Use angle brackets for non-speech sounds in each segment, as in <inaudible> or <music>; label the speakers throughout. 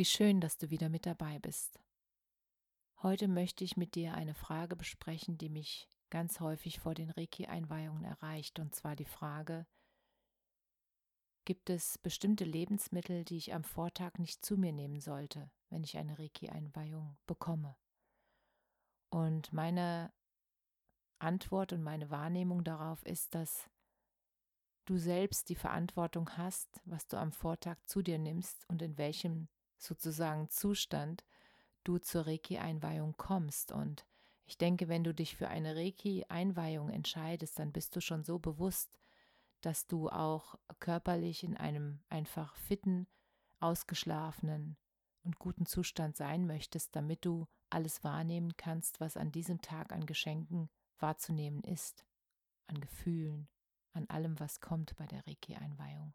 Speaker 1: Wie schön, dass du wieder mit dabei bist. Heute möchte ich mit dir eine Frage besprechen, die mich ganz häufig vor den Reiki-Einweihungen erreicht, und zwar die Frage, gibt es bestimmte Lebensmittel, die ich am Vortag nicht zu mir nehmen sollte, wenn ich eine Reiki-Einweihung bekomme? Und meine Antwort und meine Wahrnehmung darauf ist, dass du selbst die Verantwortung hast, was du am Vortag zu dir nimmst und in welchem sozusagen Zustand du zur Reiki-Einweihung kommst. Und ich denke, wenn du dich für eine Reiki-Einweihung entscheidest, dann bist du schon so bewusst, dass du auch körperlich in einem einfach fitten, ausgeschlafenen und guten Zustand sein möchtest, damit du alles wahrnehmen kannst, was an diesem Tag an Geschenken wahrzunehmen ist, an Gefühlen, an allem, was kommt bei der Reiki-Einweihung.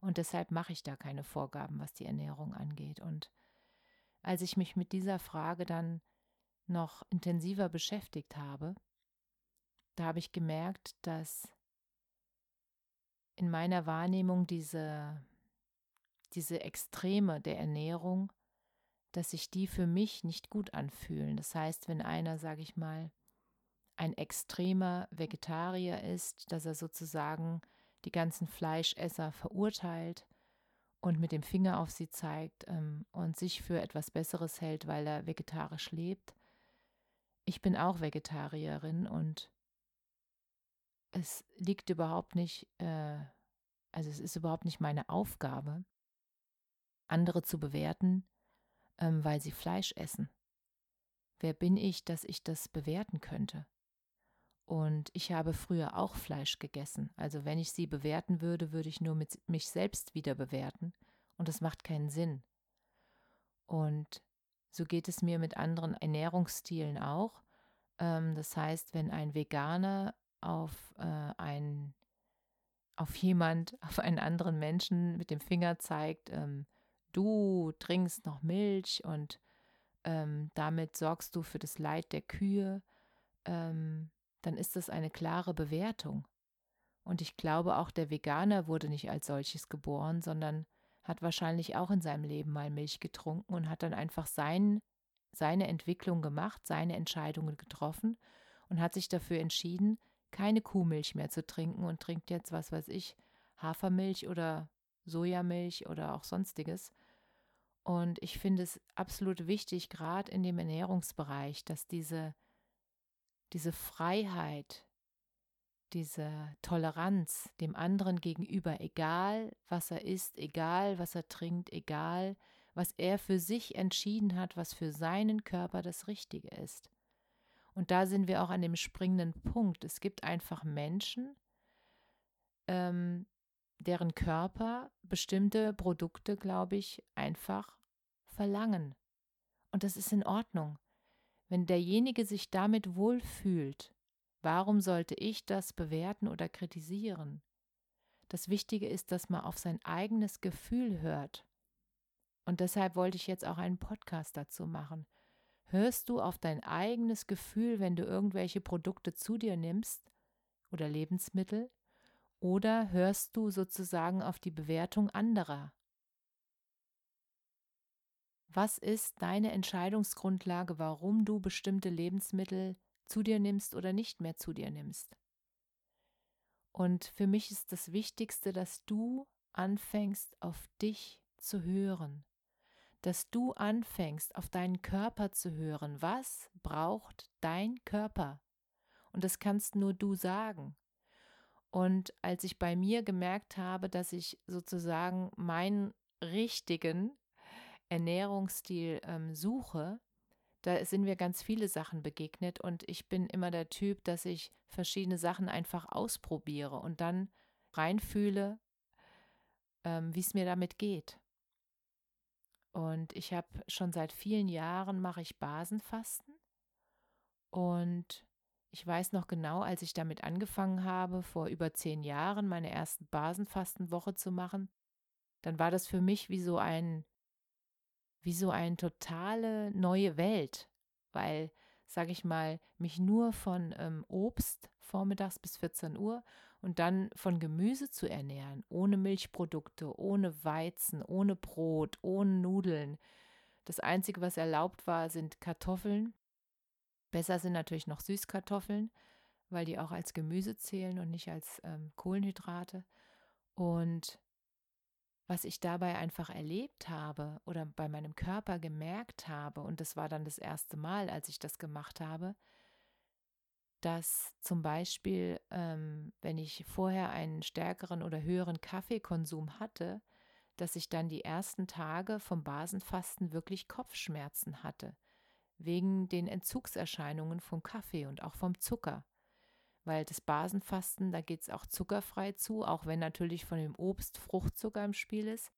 Speaker 1: Und deshalb mache ich da keine Vorgaben, was die Ernährung angeht. Und als ich mich mit dieser Frage dann noch intensiver beschäftigt habe, da habe ich gemerkt, dass in meiner Wahrnehmung diese, diese Extreme der Ernährung, dass sich die für mich nicht gut anfühlen. Das heißt, wenn einer, sage ich mal, ein extremer Vegetarier ist, dass er sozusagen die ganzen Fleischesser verurteilt und mit dem Finger auf sie zeigt ähm, und sich für etwas Besseres hält, weil er vegetarisch lebt. Ich bin auch Vegetarierin und es liegt überhaupt nicht, äh, also es ist überhaupt nicht meine Aufgabe, andere zu bewerten, ähm, weil sie Fleisch essen. Wer bin ich, dass ich das bewerten könnte? Und ich habe früher auch Fleisch gegessen. Also wenn ich sie bewerten würde, würde ich nur mit mich selbst wieder bewerten. Und das macht keinen Sinn. Und so geht es mir mit anderen Ernährungsstilen auch. Ähm, das heißt, wenn ein Veganer auf äh, ein auf jemand, <laughs> auf einen anderen Menschen mit dem Finger zeigt, ähm, du trinkst noch Milch und ähm, damit sorgst du für das Leid der Kühe, ähm, dann ist das eine klare Bewertung. Und ich glaube, auch der Veganer wurde nicht als solches geboren, sondern hat wahrscheinlich auch in seinem Leben mal Milch getrunken und hat dann einfach sein, seine Entwicklung gemacht, seine Entscheidungen getroffen und hat sich dafür entschieden, keine Kuhmilch mehr zu trinken und trinkt jetzt, was weiß ich, Hafermilch oder Sojamilch oder auch sonstiges. Und ich finde es absolut wichtig, gerade in dem Ernährungsbereich, dass diese diese Freiheit, diese Toleranz dem anderen gegenüber, egal was er isst, egal was er trinkt, egal was er für sich entschieden hat, was für seinen Körper das Richtige ist. Und da sind wir auch an dem springenden Punkt. Es gibt einfach Menschen, ähm, deren Körper bestimmte Produkte, glaube ich, einfach verlangen. Und das ist in Ordnung. Wenn derjenige sich damit wohlfühlt, warum sollte ich das bewerten oder kritisieren? Das Wichtige ist, dass man auf sein eigenes Gefühl hört. Und deshalb wollte ich jetzt auch einen Podcast dazu machen. Hörst du auf dein eigenes Gefühl, wenn du irgendwelche Produkte zu dir nimmst oder Lebensmittel? Oder hörst du sozusagen auf die Bewertung anderer? Was ist deine Entscheidungsgrundlage, warum du bestimmte Lebensmittel zu dir nimmst oder nicht mehr zu dir nimmst? Und für mich ist das Wichtigste, dass du anfängst, auf dich zu hören, dass du anfängst, auf deinen Körper zu hören. Was braucht dein Körper? Und das kannst nur du sagen. Und als ich bei mir gemerkt habe, dass ich sozusagen meinen richtigen Ernährungsstil ähm, suche, da sind mir ganz viele Sachen begegnet und ich bin immer der Typ, dass ich verschiedene Sachen einfach ausprobiere und dann reinfühle, ähm, wie es mir damit geht. Und ich habe schon seit vielen Jahren mache ich Basenfasten und ich weiß noch genau, als ich damit angefangen habe, vor über zehn Jahren meine ersten Basenfastenwoche zu machen, dann war das für mich wie so ein, wie so eine totale neue Welt, weil, sage ich mal, mich nur von ähm, Obst vormittags bis 14 Uhr und dann von Gemüse zu ernähren, ohne Milchprodukte, ohne Weizen, ohne Brot, ohne Nudeln. Das Einzige, was erlaubt war, sind Kartoffeln Besser sind natürlich noch Süßkartoffeln, weil die auch als Gemüse zählen und nicht als ähm, Kohlenhydrate. Und was ich dabei einfach erlebt habe oder bei meinem Körper gemerkt habe, und das war dann das erste Mal, als ich das gemacht habe, dass zum Beispiel, ähm, wenn ich vorher einen stärkeren oder höheren Kaffeekonsum hatte, dass ich dann die ersten Tage vom Basenfasten wirklich Kopfschmerzen hatte wegen den Entzugserscheinungen vom Kaffee und auch vom Zucker. Weil das Basenfasten, da geht es auch zuckerfrei zu, auch wenn natürlich von dem Obst Fruchtzucker im Spiel ist,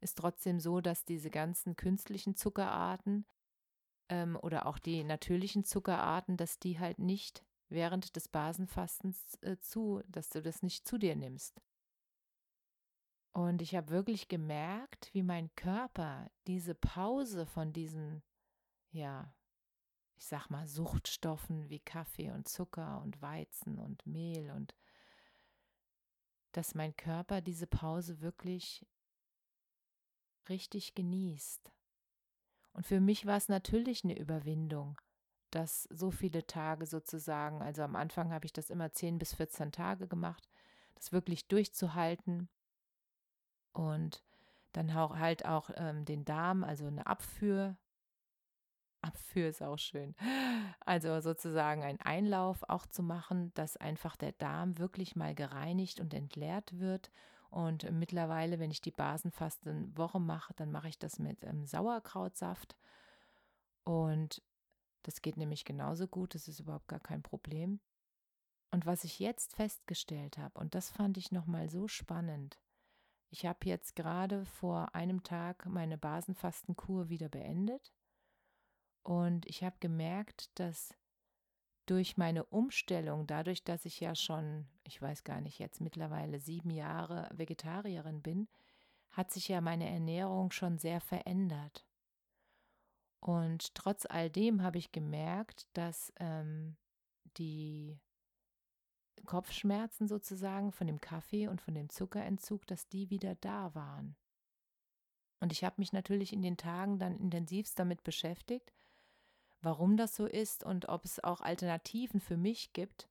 Speaker 1: ist trotzdem so, dass diese ganzen künstlichen Zuckerarten ähm, oder auch die natürlichen Zuckerarten, dass die halt nicht während des Basenfastens äh, zu, dass du das nicht zu dir nimmst. Und ich habe wirklich gemerkt, wie mein Körper diese Pause von diesen, ja, ich sag mal, Suchtstoffen wie Kaffee und Zucker und Weizen und Mehl und dass mein Körper diese Pause wirklich richtig genießt. Und für mich war es natürlich eine Überwindung, das so viele Tage sozusagen, also am Anfang habe ich das immer 10 bis 14 Tage gemacht, das wirklich durchzuhalten und dann auch halt auch ähm, den Darm, also eine Abführ, Abführ ist auch schön. Also sozusagen ein Einlauf auch zu machen, dass einfach der Darm wirklich mal gereinigt und entleert wird. Und mittlerweile, wenn ich die Basenfastenwoche mache, dann mache ich das mit ähm, Sauerkrautsaft. Und das geht nämlich genauso gut, das ist überhaupt gar kein Problem. Und was ich jetzt festgestellt habe, und das fand ich nochmal so spannend, ich habe jetzt gerade vor einem Tag meine Basenfastenkur wieder beendet und ich habe gemerkt, dass durch meine Umstellung, dadurch, dass ich ja schon, ich weiß gar nicht, jetzt mittlerweile sieben Jahre Vegetarierin bin, hat sich ja meine Ernährung schon sehr verändert. Und trotz all dem habe ich gemerkt, dass ähm, die Kopfschmerzen sozusagen von dem Kaffee und von dem Zuckerentzug, dass die wieder da waren. Und ich habe mich natürlich in den Tagen dann intensivst damit beschäftigt warum das so ist und ob es auch Alternativen für mich gibt,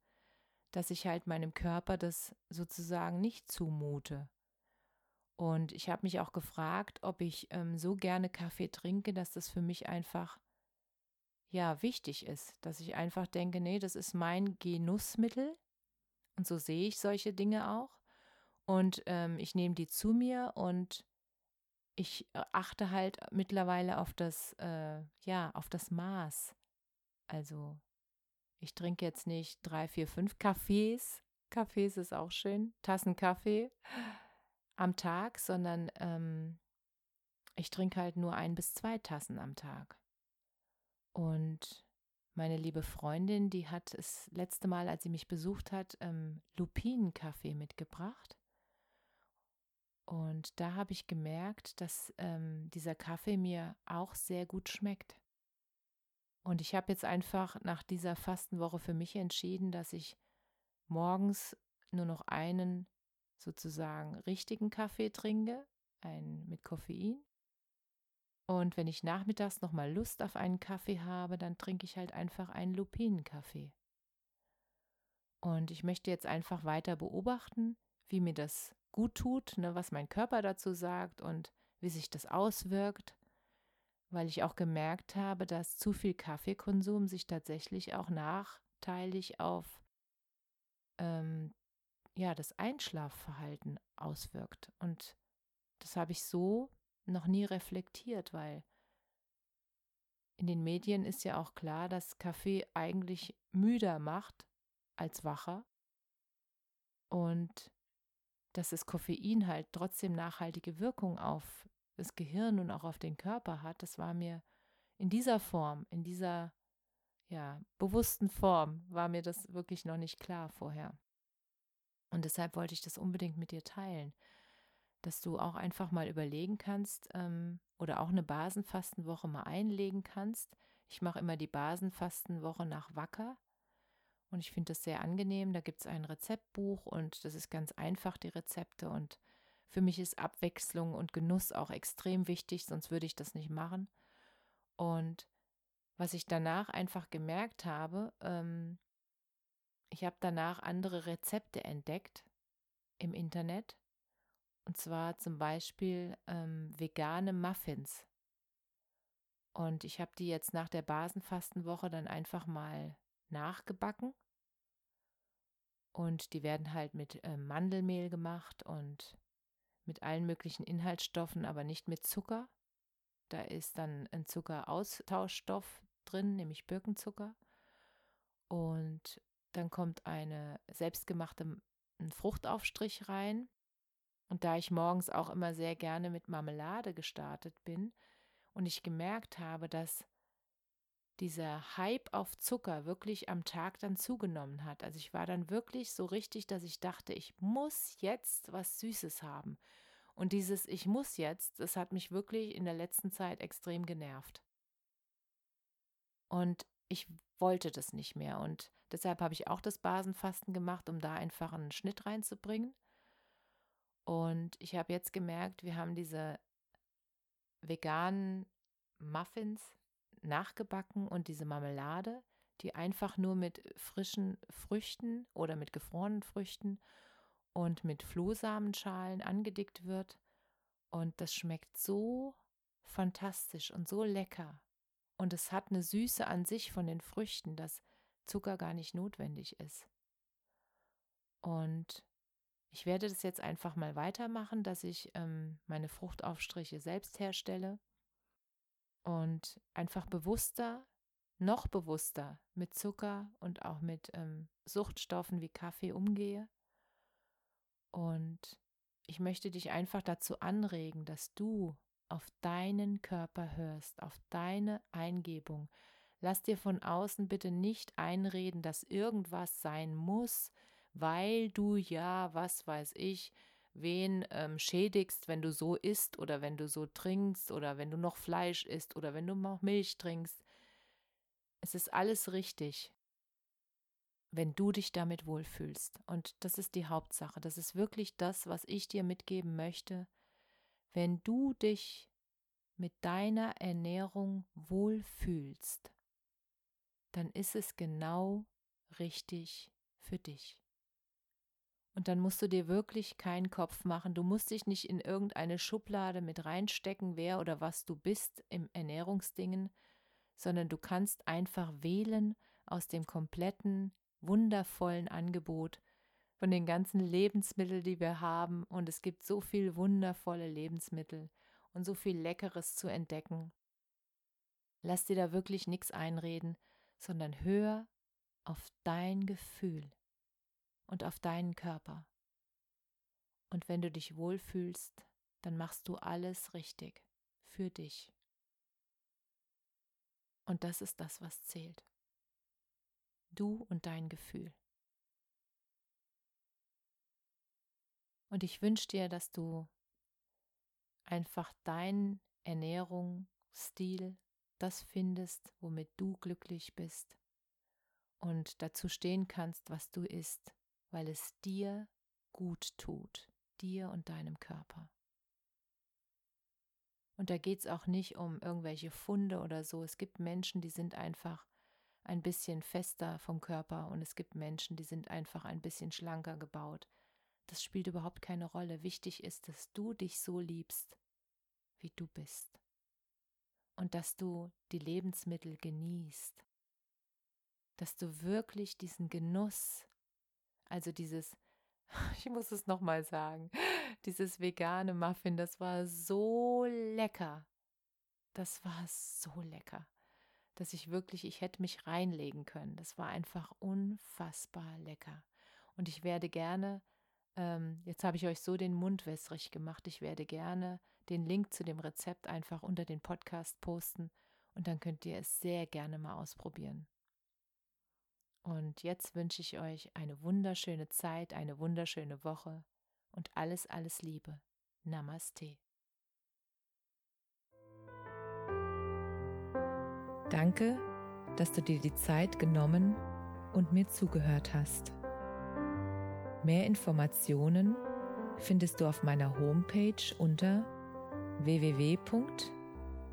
Speaker 1: dass ich halt meinem Körper das sozusagen nicht zumute. Und ich habe mich auch gefragt, ob ich ähm, so gerne Kaffee trinke, dass das für mich einfach ja wichtig ist, dass ich einfach denke, nee, das ist mein Genussmittel. Und so sehe ich solche Dinge auch. Und ähm, ich nehme die zu mir und ich äh, achte halt mittlerweile auf das, äh, ja, auf das Maß. Also, ich trinke jetzt nicht drei, vier, fünf Kaffees. Kaffees ist auch schön. Tassen Kaffee am Tag, sondern ähm, ich trinke halt nur ein bis zwei Tassen am Tag. Und meine liebe Freundin, die hat es letzte Mal, als sie mich besucht hat, ähm, Lupinenkaffee mitgebracht. Und da habe ich gemerkt, dass ähm, dieser Kaffee mir auch sehr gut schmeckt. Und ich habe jetzt einfach nach dieser Fastenwoche für mich entschieden, dass ich morgens nur noch einen sozusagen richtigen Kaffee trinke, einen mit Koffein. Und wenn ich nachmittags nochmal Lust auf einen Kaffee habe, dann trinke ich halt einfach einen Lupinenkaffee. Und ich möchte jetzt einfach weiter beobachten, wie mir das gut tut, ne, was mein Körper dazu sagt und wie sich das auswirkt, weil ich auch gemerkt habe, dass zu viel Kaffeekonsum sich tatsächlich auch nachteilig auf ähm, ja, das Einschlafverhalten auswirkt. Und das habe ich so noch nie reflektiert, weil in den Medien ist ja auch klar, dass Kaffee eigentlich müder macht als wacher und dass das Koffein halt trotzdem nachhaltige Wirkung auf das Gehirn und auch auf den Körper hat, das war mir in dieser Form, in dieser ja, bewussten Form, war mir das wirklich noch nicht klar vorher. Und deshalb wollte ich das unbedingt mit dir teilen, dass du auch einfach mal überlegen kannst ähm, oder auch eine Basenfastenwoche mal einlegen kannst. Ich mache immer die Basenfastenwoche nach Wacker und ich finde das sehr angenehm. Da gibt es ein Rezeptbuch und das ist ganz einfach, die Rezepte. Und für mich ist Abwechslung und Genuss auch extrem wichtig, sonst würde ich das nicht machen. Und was ich danach einfach gemerkt habe, ähm, ich habe danach andere Rezepte entdeckt im Internet. Und zwar zum Beispiel ähm, vegane Muffins. Und ich habe die jetzt nach der Basenfastenwoche dann einfach mal nachgebacken. Und die werden halt mit äh, Mandelmehl gemacht und mit allen möglichen Inhaltsstoffen, aber nicht mit Zucker. Da ist dann ein Zuckeraustauschstoff drin, nämlich Birkenzucker. Und dann kommt eine selbstgemachte ein Fruchtaufstrich rein. Und da ich morgens auch immer sehr gerne mit Marmelade gestartet bin und ich gemerkt habe, dass dieser Hype auf Zucker wirklich am Tag dann zugenommen hat. Also ich war dann wirklich so richtig, dass ich dachte, ich muss jetzt was Süßes haben. Und dieses Ich muss jetzt, das hat mich wirklich in der letzten Zeit extrem genervt. Und ich wollte das nicht mehr. Und deshalb habe ich auch das Basenfasten gemacht, um da einfach einen Schnitt reinzubringen. Und ich habe jetzt gemerkt, wir haben diese veganen Muffins nachgebacken und diese Marmelade, die einfach nur mit frischen Früchten oder mit gefrorenen Früchten und mit Flohsamenschalen angedickt wird. Und das schmeckt so fantastisch und so lecker. Und es hat eine Süße an sich von den Früchten, dass Zucker gar nicht notwendig ist. Und ich werde das jetzt einfach mal weitermachen, dass ich ähm, meine Fruchtaufstriche selbst herstelle und einfach bewusster, noch bewusster mit Zucker und auch mit ähm, Suchtstoffen wie Kaffee umgehe. Und ich möchte dich einfach dazu anregen, dass du auf deinen Körper hörst, auf deine Eingebung. Lass dir von außen bitte nicht einreden, dass irgendwas sein muss, weil du ja, was weiß ich, wen ähm, schädigst, wenn du so isst oder wenn du so trinkst oder wenn du noch Fleisch isst oder wenn du noch Milch trinkst. Es ist alles richtig, wenn du dich damit wohlfühlst. Und das ist die Hauptsache. Das ist wirklich das, was ich dir mitgeben möchte. Wenn du dich mit deiner Ernährung wohlfühlst, dann ist es genau richtig für dich. Und dann musst du dir wirklich keinen Kopf machen. Du musst dich nicht in irgendeine Schublade mit reinstecken, wer oder was du bist im Ernährungsdingen, sondern du kannst einfach wählen aus dem kompletten, wundervollen Angebot von den ganzen Lebensmitteln, die wir haben. Und es gibt so viel wundervolle Lebensmittel und so viel Leckeres zu entdecken. Lass dir da wirklich nichts einreden, sondern hör auf dein Gefühl und auf deinen Körper. Und wenn du dich wohlfühlst, dann machst du alles richtig für dich. Und das ist das, was zählt. Du und dein Gefühl. Und ich wünsche dir, dass du einfach dein Ernährungsstil, das findest, womit du glücklich bist und dazu stehen kannst, was du isst, weil es dir gut tut, dir und deinem Körper. Und da geht es auch nicht um irgendwelche Funde oder so. Es gibt Menschen, die sind einfach ein bisschen fester vom Körper und es gibt Menschen, die sind einfach ein bisschen schlanker gebaut. Das spielt überhaupt keine Rolle. Wichtig ist, dass du dich so liebst, wie du bist. Und dass du die Lebensmittel genießt. Dass du wirklich diesen Genuss, also dieses, <laughs> ich muss es nochmal sagen, <laughs> dieses vegane Muffin, das war so lecker. Das war so lecker. dass ich wirklich, ich hätte mich reinlegen können. Das war einfach unfassbar lecker. Und ich werde gerne, ähm, jetzt habe ich euch so den Mund wässrig gemacht, ich werde gerne den Link zu dem Rezept einfach unter den Podcast posten und dann könnt ihr es sehr gerne mal ausprobieren. Und jetzt wünsche ich euch eine wunderschöne Zeit, eine wunderschöne Woche und alles, alles Liebe. Namaste. Danke, dass du dir die Zeit genommen und mir zugehört hast. Mehr Informationen findest du auf meiner Homepage unter